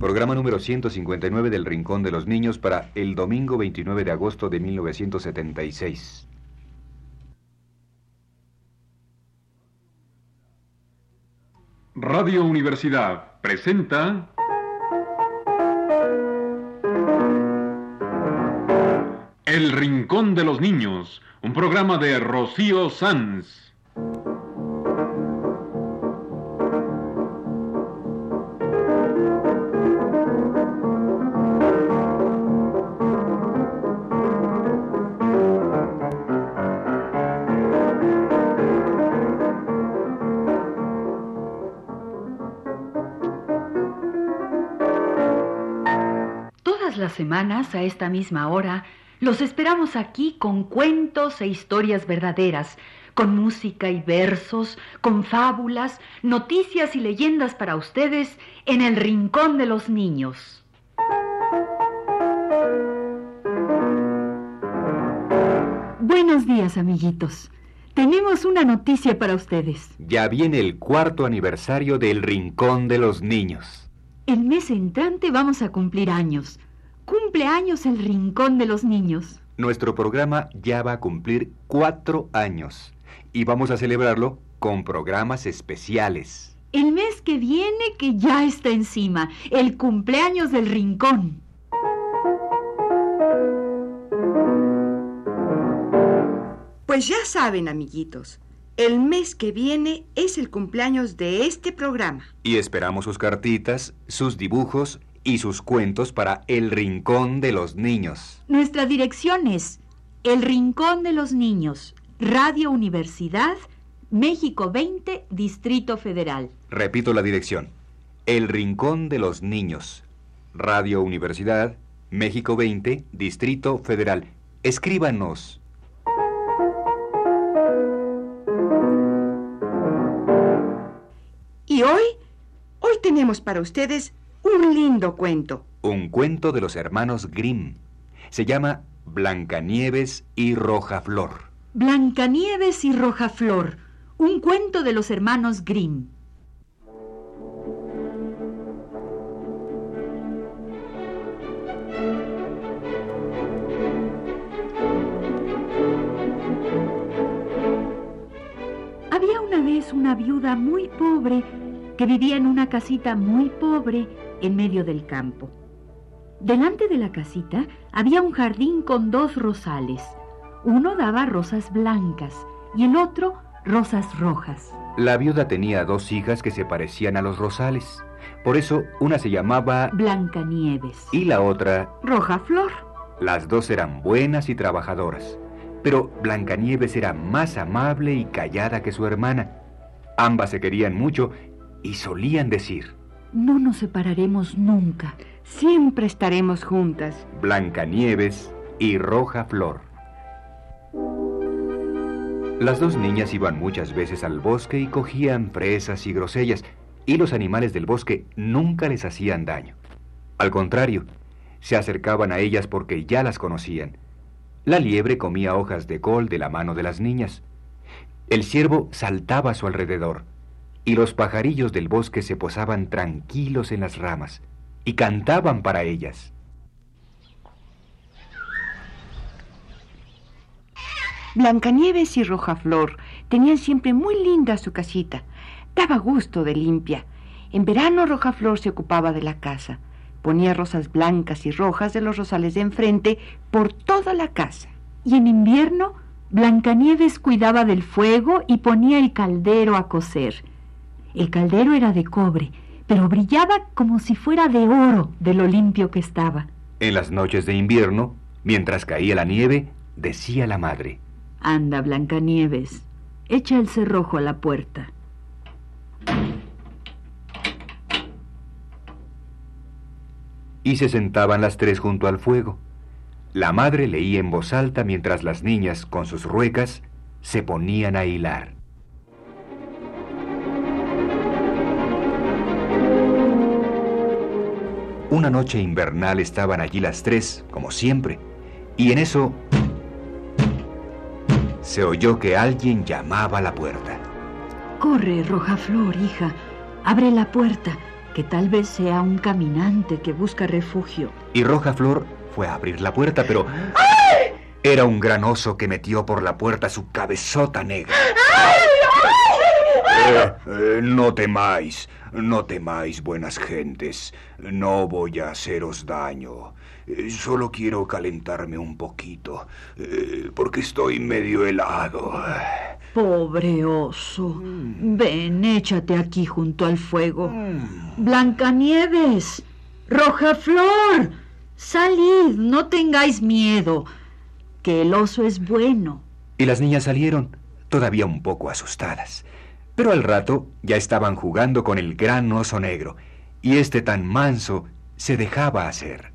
Programa número 159 del Rincón de los Niños para el domingo 29 de agosto de 1976. Radio Universidad presenta El Rincón de los Niños, un programa de Rocío Sanz. Semanas, a esta misma hora, los esperamos aquí con cuentos e historias verdaderas, con música y versos, con fábulas, noticias y leyendas para ustedes en el Rincón de los Niños. Buenos días, amiguitos. Tenemos una noticia para ustedes. Ya viene el cuarto aniversario del Rincón de los Niños. El mes entrante vamos a cumplir años. Cumple años el Rincón de los Niños. Nuestro programa ya va a cumplir cuatro años y vamos a celebrarlo con programas especiales. El mes que viene que ya está encima, el cumpleaños del Rincón. Pues ya saben, amiguitos, el mes que viene es el cumpleaños de este programa. Y esperamos sus cartitas, sus dibujos y sus cuentos para El Rincón de los Niños. Nuestra dirección es El Rincón de los Niños, Radio Universidad, México 20, Distrito Federal. Repito la dirección. El Rincón de los Niños. Radio Universidad, México 20, Distrito Federal. Escríbanos. Y hoy, hoy tenemos para ustedes un lindo cuento. Un cuento de los hermanos Grimm. Se llama Blancanieves y Rojaflor. Blancanieves y Rojaflor, un cuento de los hermanos Grimm. Había una vez una viuda muy pobre que vivía en una casita muy pobre en medio del campo. Delante de la casita había un jardín con dos rosales. Uno daba rosas blancas y el otro rosas rojas. La viuda tenía dos hijas que se parecían a los rosales. Por eso una se llamaba Blancanieves. y la otra... Roja Flor. Las dos eran buenas y trabajadoras. Pero Blancanieves era más amable y callada que su hermana. Ambas se querían mucho y solían decir, No nos separaremos nunca. Siempre estaremos juntas. Blancanieves y Roja Flor. Las dos niñas iban muchas veces al bosque y cogían fresas y grosellas, y los animales del bosque nunca les hacían daño. Al contrario, se acercaban a ellas porque ya las conocían. La liebre comía hojas de col de la mano de las niñas. El ciervo saltaba a su alrededor, y los pajarillos del bosque se posaban tranquilos en las ramas y cantaban para ellas. Blancanieves y Rojaflor tenían siempre muy linda su casita. Daba gusto de limpia. En verano Rojaflor se ocupaba de la casa. Ponía rosas blancas y rojas de los rosales de enfrente por toda la casa. Y en invierno, Blancanieves cuidaba del fuego y ponía el caldero a cocer. El caldero era de cobre, pero brillaba como si fuera de oro de lo limpio que estaba. En las noches de invierno, mientras caía la nieve, decía la madre, Anda, Blancanieves, echa el cerrojo a la puerta. y se sentaban las tres junto al fuego. La madre leía en voz alta mientras las niñas, con sus ruecas, se ponían a hilar. Una noche invernal estaban allí las tres, como siempre, y en eso se oyó que alguien llamaba a la puerta. Corre, Roja Flor, hija. Abre la puerta. que tal vez sea un caminante que busca refugio. Y Roja Flor fue a abrir la puerta, pero era un gran oso que metió por la puerta su cabezota negra. Eh, eh, no temáis, no temáis, buenas gentes. No voy a haceros daño. Eh, solo quiero calentarme un poquito, porque estoy medio helado. Pobre oso. Ven, échate aquí junto al fuego. Mm. Blancanieves, Roja Flor, salid, no tengáis miedo, que el oso es bueno. Y las niñas salieron, todavía un poco asustadas. Pero al rato ya estaban jugando con el gran oso negro, y este tan manso se dejaba hacer.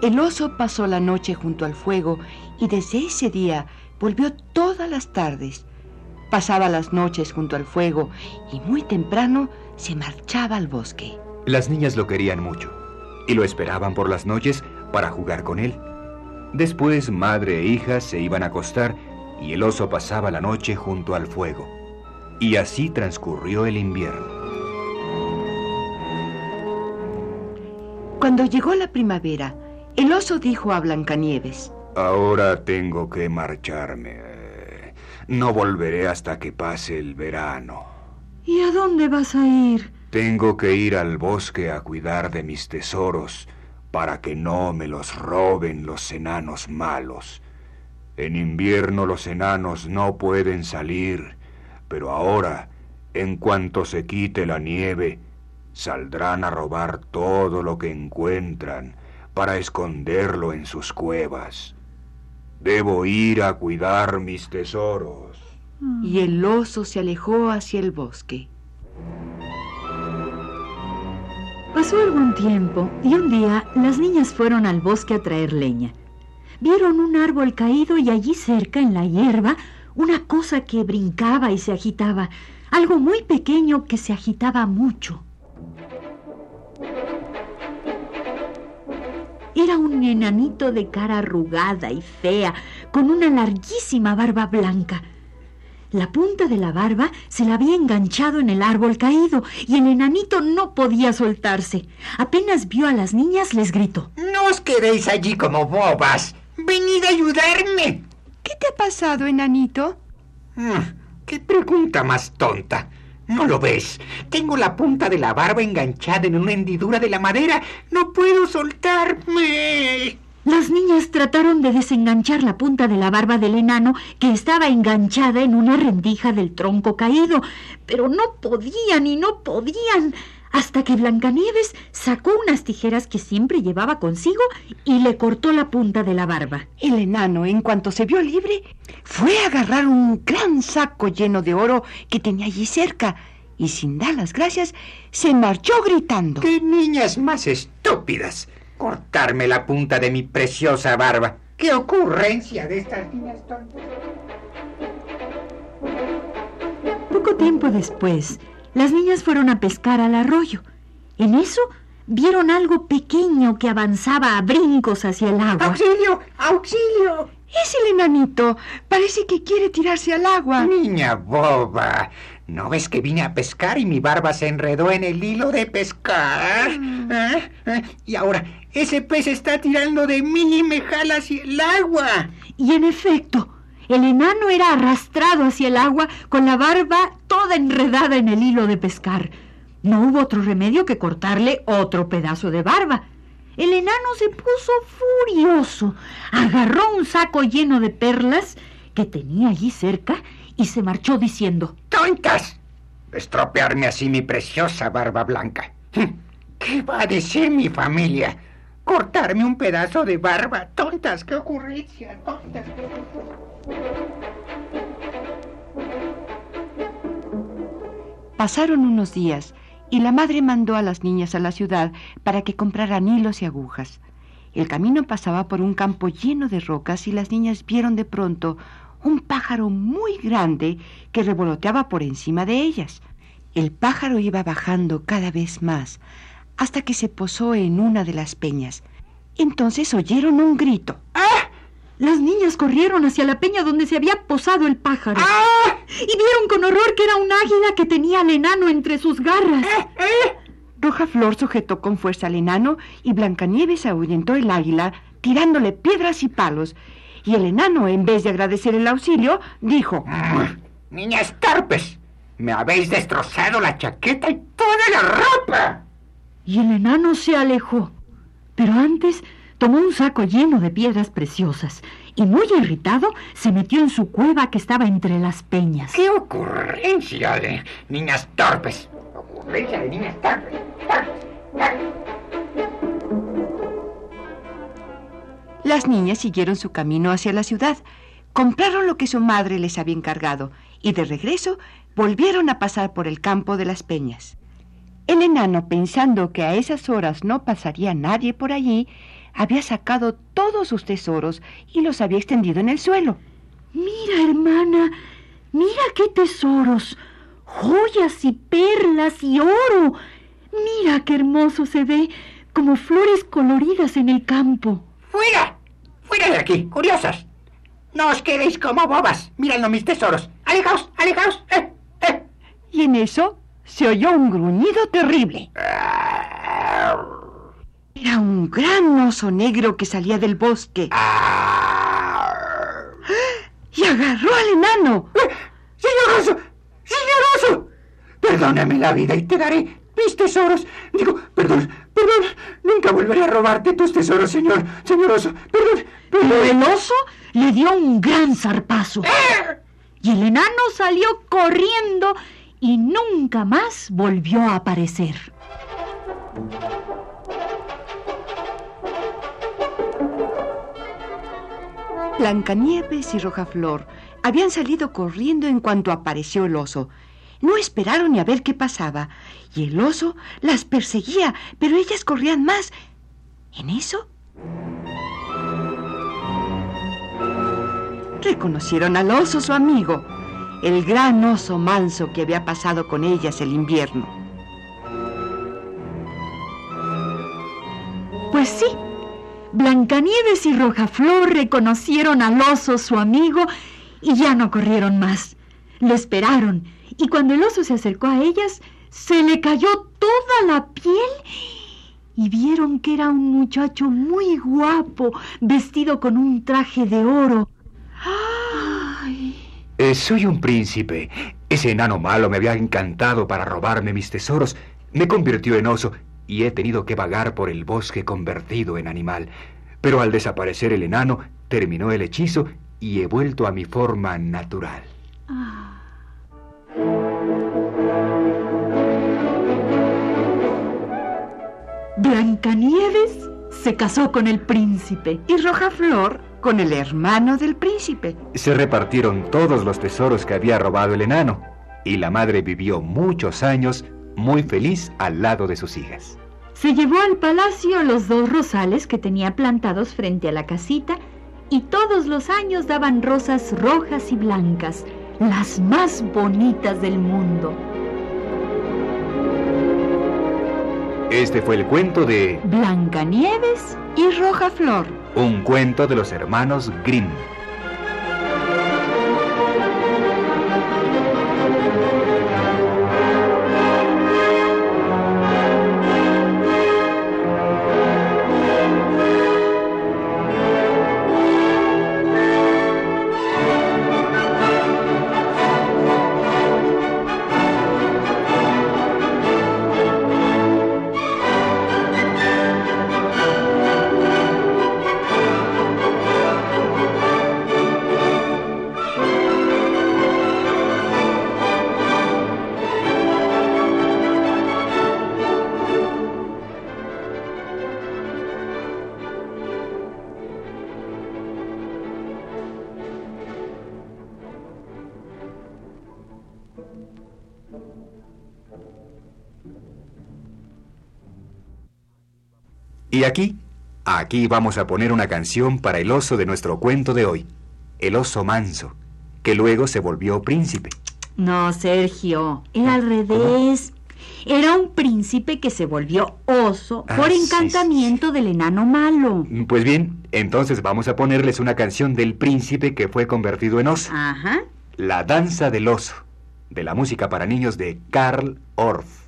El oso pasó la noche junto al fuego y desde ese día volvió todas las tardes. Pasaba las noches junto al fuego y muy temprano se marchaba al bosque. Las niñas lo querían mucho y lo esperaban por las noches para jugar con él. Después madre e hija se iban a acostar y el oso pasaba la noche junto al fuego. Y así transcurrió el invierno. Cuando llegó la primavera, el oso dijo a Blancanieves, Ahora tengo que marcharme. No volveré hasta que pase el verano. ¿Y a dónde vas a ir? Tengo que ir al bosque a cuidar de mis tesoros para que no me los roben los enanos malos. En invierno los enanos no pueden salir, pero ahora, en cuanto se quite la nieve, saldrán a robar todo lo que encuentran para esconderlo en sus cuevas. Debo ir a cuidar mis tesoros. y el oso se alejó hacia el bosque. Pasó algún tiempo y un día las niñas fueron al bosque a traer leña. Vieron un árbol caído y allí cerca, en la hierba, una cosa que brincaba y se agitaba, algo muy pequeño que se agitaba mucho. Era un enanito de cara arrugada y fea, con una larguísima barba blanca. La punta de la barba se la había enganchado en el árbol caído y el enanito no podía soltarse. Apenas vio a las niñas, les gritó. No os quedéis allí como bobas. Venid a ayudarme. ¿Qué te ha pasado, enanito? Ah, ¿Qué pregunta más tonta? ¿No lo ves? Tengo la punta de la barba enganchada en una hendidura de la madera. No puedo soltarme. Las niñas trataron de desenganchar la punta de la barba del enano que estaba enganchada en una rendija del tronco caído, pero no podían y no podían, hasta que Blancanieves sacó unas tijeras que siempre llevaba consigo y le cortó la punta de la barba. El enano, en cuanto se vio libre, fue a agarrar un gran saco lleno de oro que tenía allí cerca y sin dar las gracias se marchó gritando. ¡Qué niñas más estúpidas! Cortarme la punta de mi preciosa barba. ¡Qué ocurrencia de estas niñas tontas! Poco tiempo después, las niñas fueron a pescar al arroyo. En eso vieron algo pequeño que avanzaba a brincos hacia el agua. ¡Auxilio! ¡Auxilio! Es el enanito. Parece que quiere tirarse al agua. Niña boba. ¿No ves que vine a pescar y mi barba se enredó en el hilo de pescar? ¿Eh? ¿Eh? Y ahora, ese pez está tirando de mí y me jala hacia el agua. Y en efecto, el enano era arrastrado hacia el agua con la barba toda enredada en el hilo de pescar. No hubo otro remedio que cortarle otro pedazo de barba. El enano se puso furioso, agarró un saco lleno de perlas que tenía allí cerca y se marchó diciendo, ¡Tontas! Estropearme así mi preciosa barba blanca. ¿Qué va a decir mi familia? Cortarme un pedazo de barba. Tontas, qué ocurrencia, tontas. qué. Pasaron unos días y la madre mandó a las niñas a la ciudad para que compraran hilos y agujas. El camino pasaba por un campo lleno de rocas y las niñas vieron de pronto un pájaro muy grande que revoloteaba por encima de ellas. El pájaro iba bajando cada vez más hasta que se posó en una de las peñas. Entonces oyeron un grito. ¡Ah! Las niñas corrieron hacia la peña donde se había posado el pájaro. ¡Ah! Y vieron con horror que era un águila que tenía al enano entre sus garras. Roja Flor sujetó con fuerza al enano y Blancanieves ahuyentó el águila tirándole piedras y palos. Y el enano, en vez de agradecer el auxilio, dijo... Niñas torpes, me habéis destrozado la chaqueta y toda la ropa. Y el enano se alejó. Pero antes tomó un saco lleno de piedras preciosas y muy irritado se metió en su cueva que estaba entre las peñas. ¡Qué ocurrencia de niñas torpes! Ocurrencia de niñas torpes, torpes. Las niñas siguieron su camino hacia la ciudad, compraron lo que su madre les había encargado y de regreso volvieron a pasar por el campo de las peñas. El enano, pensando que a esas horas no pasaría nadie por allí, había sacado todos sus tesoros y los había extendido en el suelo. Mira, hermana, mira qué tesoros, joyas y perlas y oro. Mira qué hermoso se ve, como flores coloridas en el campo. ¡Fuera! ¡Fuera de aquí, curiosas! No os quedéis como bobas, mirando mis tesoros. ¡Alejaos, alejaos! ¡Eh, eh! Y en eso se oyó un gruñido terrible. Era un gran oso negro que salía del bosque y agarró al enano. ¡Señor oso! ¡Señor oso! Perdóname la vida y te daré mis tesoros. Digo, perdón, perdón. Nunca volveré a robarte tus tesoros, señor. Señor oso, perdón, Pero perdón. el oso le dio un gran zarpazo. Y el enano salió corriendo y nunca más volvió a aparecer. Blancanieves y Rojaflor habían salido corriendo en cuanto apareció el oso. No esperaron ni a ver qué pasaba, y el oso las perseguía, pero ellas corrían más. En eso reconocieron al oso su amigo, el gran oso manso que había pasado con ellas el invierno. Pues sí, Blancanieves y Rojaflor reconocieron al oso su amigo y ya no corrieron más. Lo esperaron y cuando el oso se acercó a ellas, se le cayó toda la piel y vieron que era un muchacho muy guapo, vestido con un traje de oro. ¡Ay! Eh, soy un príncipe. Ese enano malo me había encantado para robarme mis tesoros. Me convirtió en oso y he tenido que vagar por el bosque convertido en animal. Pero al desaparecer el enano, terminó el hechizo y he vuelto a mi forma natural. Blancanieves se casó con el príncipe. Y Rojaflor con el hermano del príncipe. Se repartieron todos los tesoros que había robado el enano, y la madre vivió muchos años muy feliz al lado de sus hijas. Se llevó al palacio los dos rosales que tenía plantados frente a la casita y todos los años daban rosas rojas y blancas, las más bonitas del mundo. Este fue el cuento de Blancanieves Y Rojaflor. Un cuento de los hermanos Grimm. Aquí, aquí vamos a poner una canción para el oso de nuestro cuento de hoy, el oso manso, que luego se volvió príncipe. No, Sergio, era al revés. Era un príncipe que se volvió oso Ah, por sí, encantamiento del enano malo. Pues bien, entonces vamos a ponerles una canción del príncipe que fue convertido en oso. Ajá. La danza del oso, de la música para niños de Karl Orff.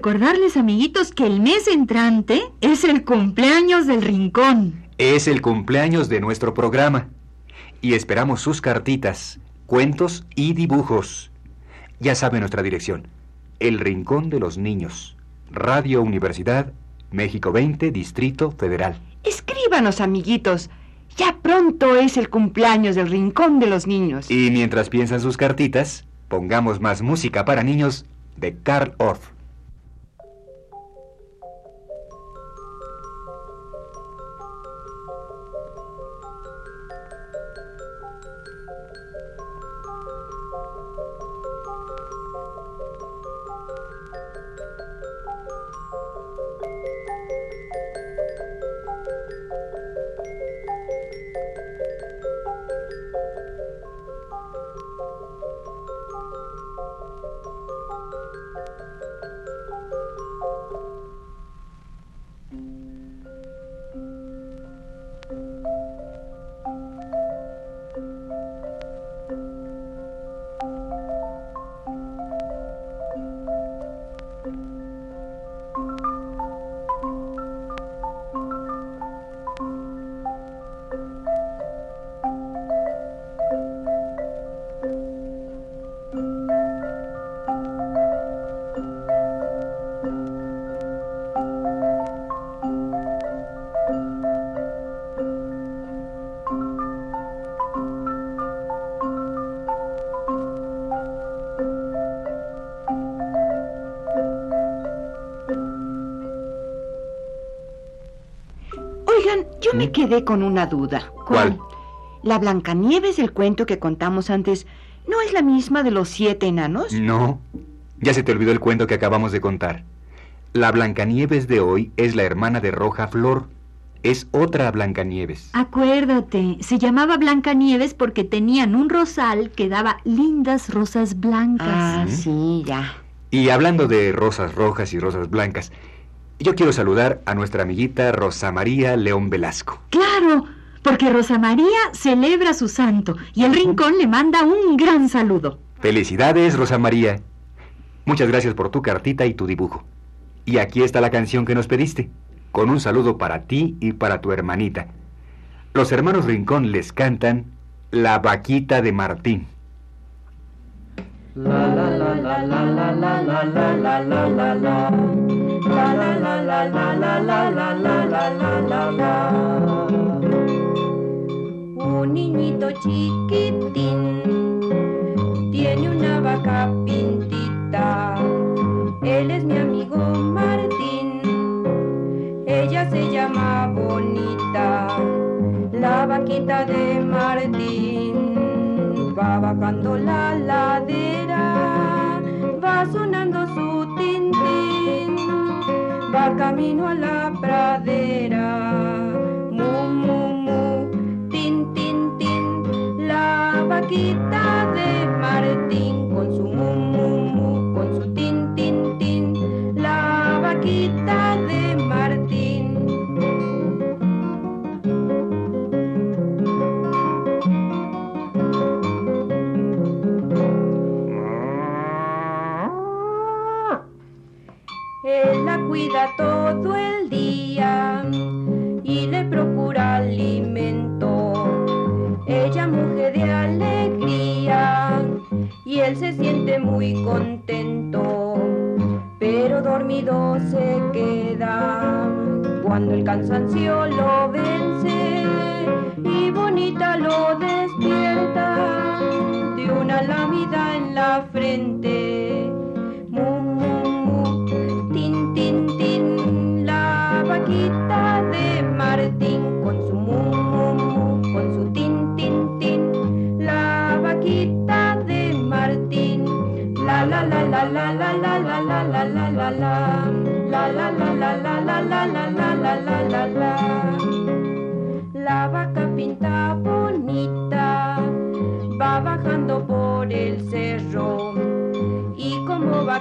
Recordarles, amiguitos, que el mes entrante es el cumpleaños del rincón. Es el cumpleaños de nuestro programa y esperamos sus cartitas, cuentos y dibujos. Ya sabe nuestra dirección. El Rincón de los Niños. Radio Universidad, México 20, Distrito Federal. Escríbanos, amiguitos. Ya pronto es el cumpleaños del Rincón de los Niños. Y mientras piensan sus cartitas, pongamos más música para niños de Karl Orff. Yo me quedé con una duda. ¿Cuál? ¿La Blancanieves del cuento que contamos antes no es la misma de los siete enanos? No, ya se te olvidó el cuento que acabamos de contar. La Blancanieves de hoy es la hermana de Roja Flor. Es otra Blancanieves. Acuérdate, se llamaba Blancanieves porque tenían un rosal que daba lindas rosas blancas. Ah, sí, ya. Y hablando de rosas rojas y rosas blancas, yo quiero saludar a nuestra amiguita Rosa María León Velasco. Claro, porque Rosa María celebra su santo y el rincón le manda un gran saludo. Felicidades, Rosa María. Muchas gracias por tu cartita y tu dibujo. Y aquí está la canción que nos pediste, con un saludo para ti y para tu hermanita. Los hermanos Rincón les cantan La vaquita de Martín. Un niñito chiquitín tiene una vaca pintita. Él es mi amigo Martín. Ella se llama Bonita. La vaquita de Martín va bajando la ladera. Va sonando Va camino a la pradera. Mu, mu, mu, tin, tin, tin. La vaquita de Martín muy contento, pero dormido se queda. Cuando el cansancio lo vence y bonita lo despierta de una lámida en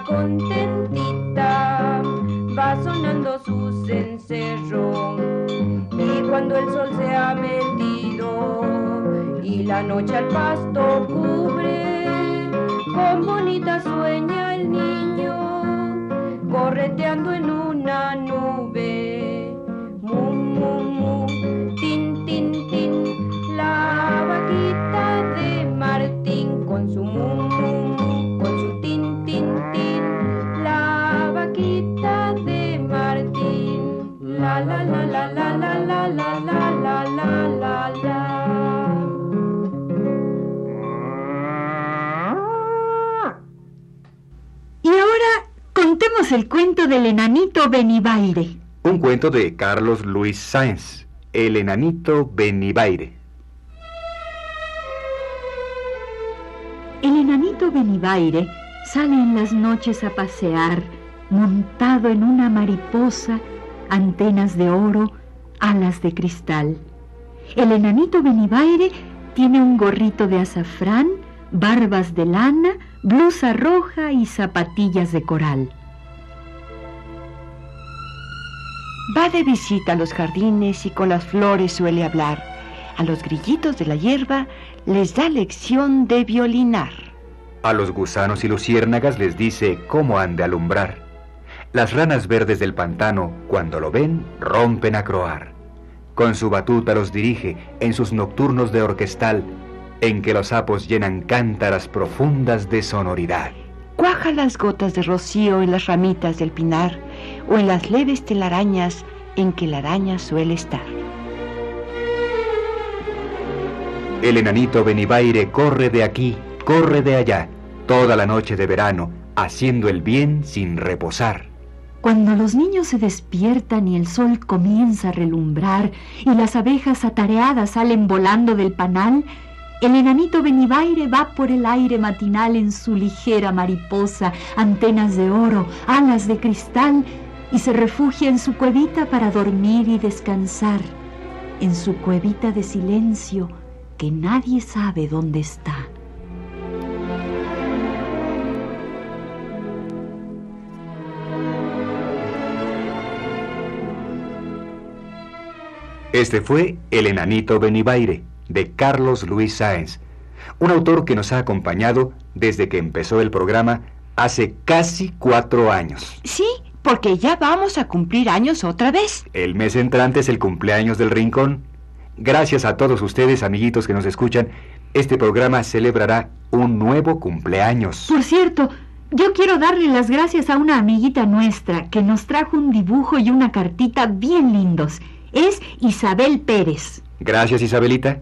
contentita va sonando su cencerro. Y cuando el sol se ha metido y la noche al pasto Carlos Luis Sáenz, El enanito Benibaire. El enanito Benibaire sale en las noches a pasear, montado en una mariposa, antenas de oro, alas de cristal. El enanito Benibaire tiene un gorrito de azafrán, barbas de lana, blusa roja y zapatillas de coral. Va de visita a los jardines y con las flores suele hablar. A los grillitos de la hierba les da lección de violinar. A los gusanos y luciérnagas les dice cómo han de alumbrar. Las ranas verdes del pantano, cuando lo ven, rompen a croar. Con su batuta los dirige en sus nocturnos de orquestal, en que los sapos llenan cántaras profundas de sonoridad. Cuaja las gotas de rocío en las ramitas del pinar o en las leves telarañas en que la araña suele estar. El enanito Benibaire corre de aquí, corre de allá, toda la noche de verano, haciendo el bien sin reposar. Cuando los niños se despiertan y el sol comienza a relumbrar y las abejas atareadas salen volando del panal, el enanito Benibaire va por el aire matinal en su ligera mariposa, antenas de oro, alas de cristal, y se refugia en su cuevita para dormir y descansar, en su cuevita de silencio que nadie sabe dónde está. Este fue El enanito Benibaire, de Carlos Luis Sáenz, un autor que nos ha acompañado desde que empezó el programa hace casi cuatro años. Sí, porque ya vamos a cumplir años otra vez. El mes entrante es el cumpleaños del Rincón. Gracias a todos ustedes, amiguitos que nos escuchan, este programa celebrará un nuevo cumpleaños. Por cierto, yo quiero darle las gracias a una amiguita nuestra que nos trajo un dibujo y una cartita bien lindos. Es Isabel Pérez. Gracias, Isabelita.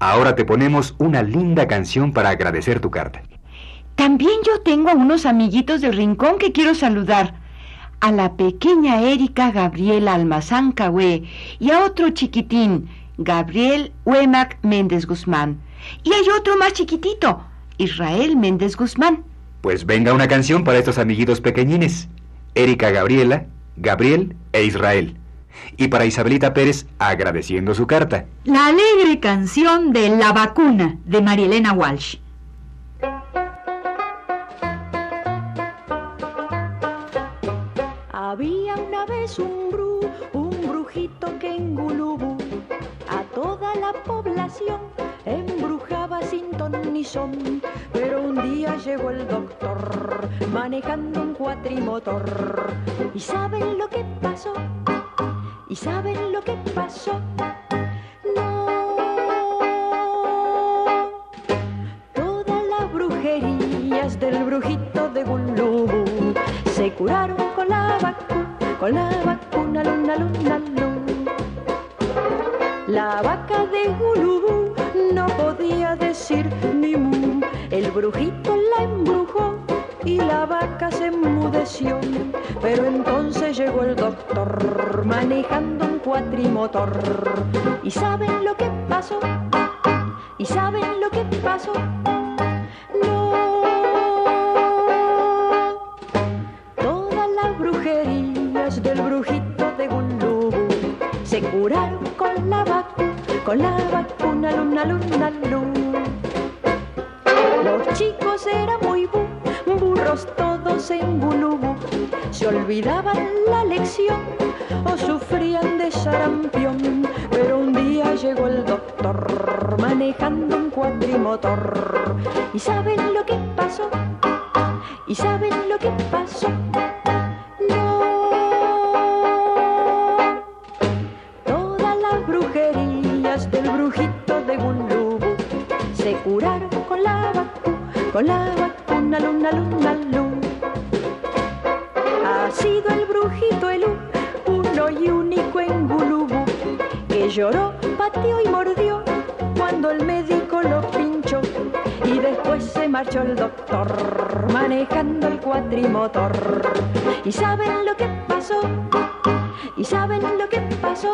Ahora te ponemos una linda canción para agradecer tu carta. También yo tengo a unos amiguitos del rincón que quiero saludar. A la pequeña Erika Gabriela Almazán Cahué y a otro chiquitín, Gabriel Huemac Méndez Guzmán. Y hay otro más chiquitito, Israel Méndez Guzmán. Pues venga una canción para estos amiguitos pequeñines. Erika Gabriela, Gabriel e Israel. Y para Isabelita Pérez, agradeciendo su carta. La alegre canción de La vacuna de Marielena Walsh. Había una vez un bru, un brujito que en Gulubú a toda la población embrujaba sin ton ni son. Pero un día llegó el doctor manejando un cuatrimotor. ¿Y saben lo que pasó? ¿Y saben lo que pasó? ¿Y saben lo que pasó? ¿Y saben lo que pasó? No. Todas las brujerías del brujito de Gulubú se curaron con la vacuna, con la vacuna, luna, luna, luna. Los chicos eran muy bu, burros todos en Gulubú. Se olvidaban la lección o sufrían de sarampión. Pero un día llegó el doctor manejando un cuatrimotor. ¿Y saben lo que pasó? ¿Y saben lo que pasó? No. Todas las brujerías del brujito de Gulubú se curaron con la vacuna, con la vacuna, luna, luna. Lloró, pateó y mordió cuando el médico lo pinchó y después se marchó el doctor manejando el cuatrimotor. ¿Y saben lo que pasó? ¿Y saben lo que pasó?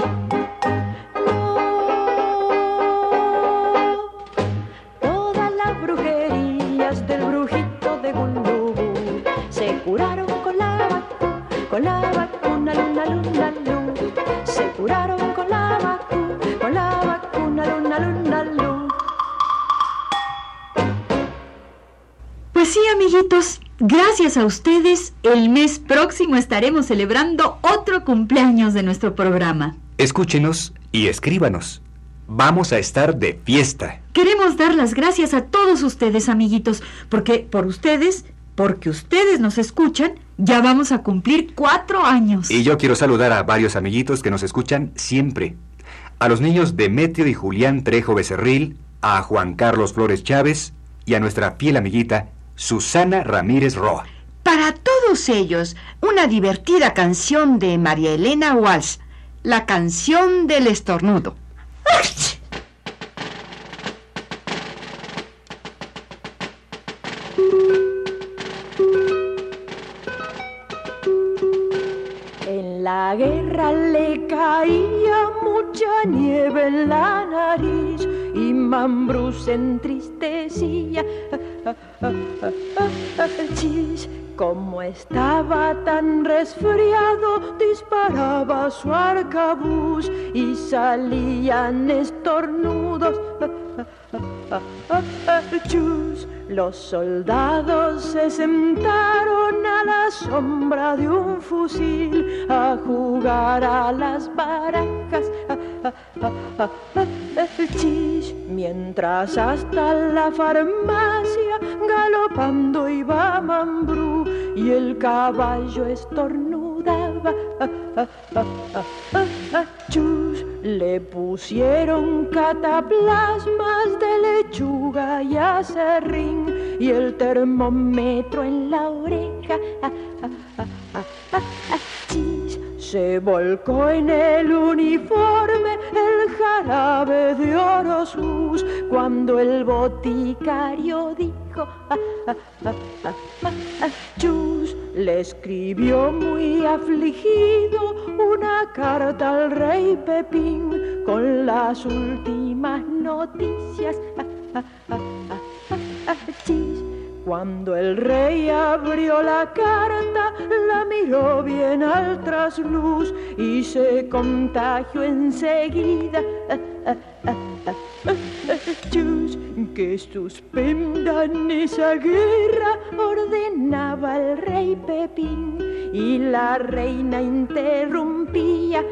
Gracias a ustedes, el mes próximo estaremos celebrando otro cumpleaños de nuestro programa. Escúchenos y escríbanos. Vamos a estar de fiesta. Queremos dar las gracias a todos ustedes, amiguitos, porque por ustedes, porque ustedes nos escuchan, ya vamos a cumplir cuatro años. Y yo quiero saludar a varios amiguitos que nos escuchan siempre. A los niños Demetrio y Julián Trejo Becerril, a Juan Carlos Flores Chávez y a nuestra fiel amiguita Susana Ramírez Roa. Para todos ellos, una divertida canción de María Elena Walsh, la canción del estornudo. En la guerra le caía mucha nieve en la nariz y Mambrú se entristecía. Como estaba tan resfriado, disparaba su arcabuz y salían estornudos. Chus, los soldados se sentaron a la sombra de un fusil a jugar a las barajas. Chis, mientras hasta la farmacia galopando iba Mambrú y el caballo estornudaba. Chus, le pusieron cataplasmas de lechuga y acerrín y el termómetro en la oreja. Se volcó en el uniforme el jarabe de Orosus cuando el boticario dijo Chus le escribió muy afligido una carta al rey Pepín con las últimas noticias. Chis, cuando el rey abrió la carta, la miró bien al trasluz y se contagió enseguida. Que suspendan esa guerra, ordenaba el rey Pepín y la reina interrumpía.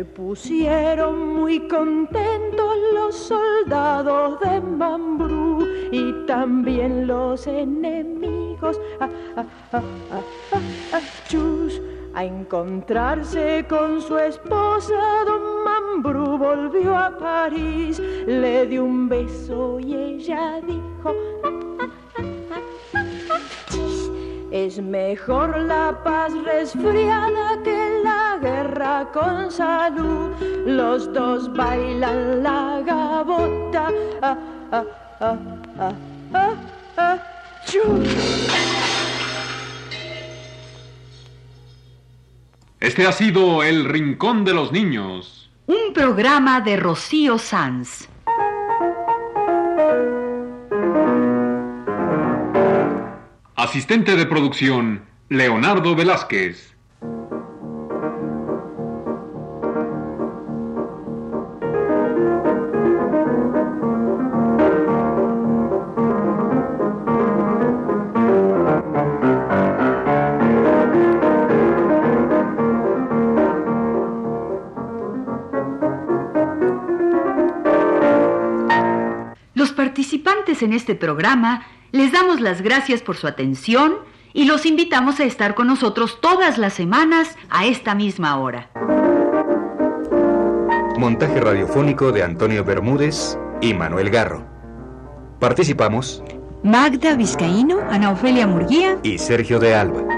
Se pusieron muy contentos los soldados de Mambrú y también los enemigos. Ah, ah, ah, ah, ah, ah, chus. A encontrarse con su esposa, don Mambrú volvió a París, le dio un beso y ella dijo, es mejor la paz resfriada que con salud. Los dos bailan la gabota. Ah, ah, ah, ah, ah, ah. Este ha sido El Rincón de los Niños. Un programa de Rocío Sanz. Asistente de producción, Leonardo Velázquez. En este programa les damos las gracias por su atención y los invitamos a estar con nosotros todas las semanas a esta misma hora. Montaje radiofónico de Antonio Bermúdez y Manuel Garro. Participamos Magda Vizcaíno, Ana Ofelia Murguía y Sergio de Alba.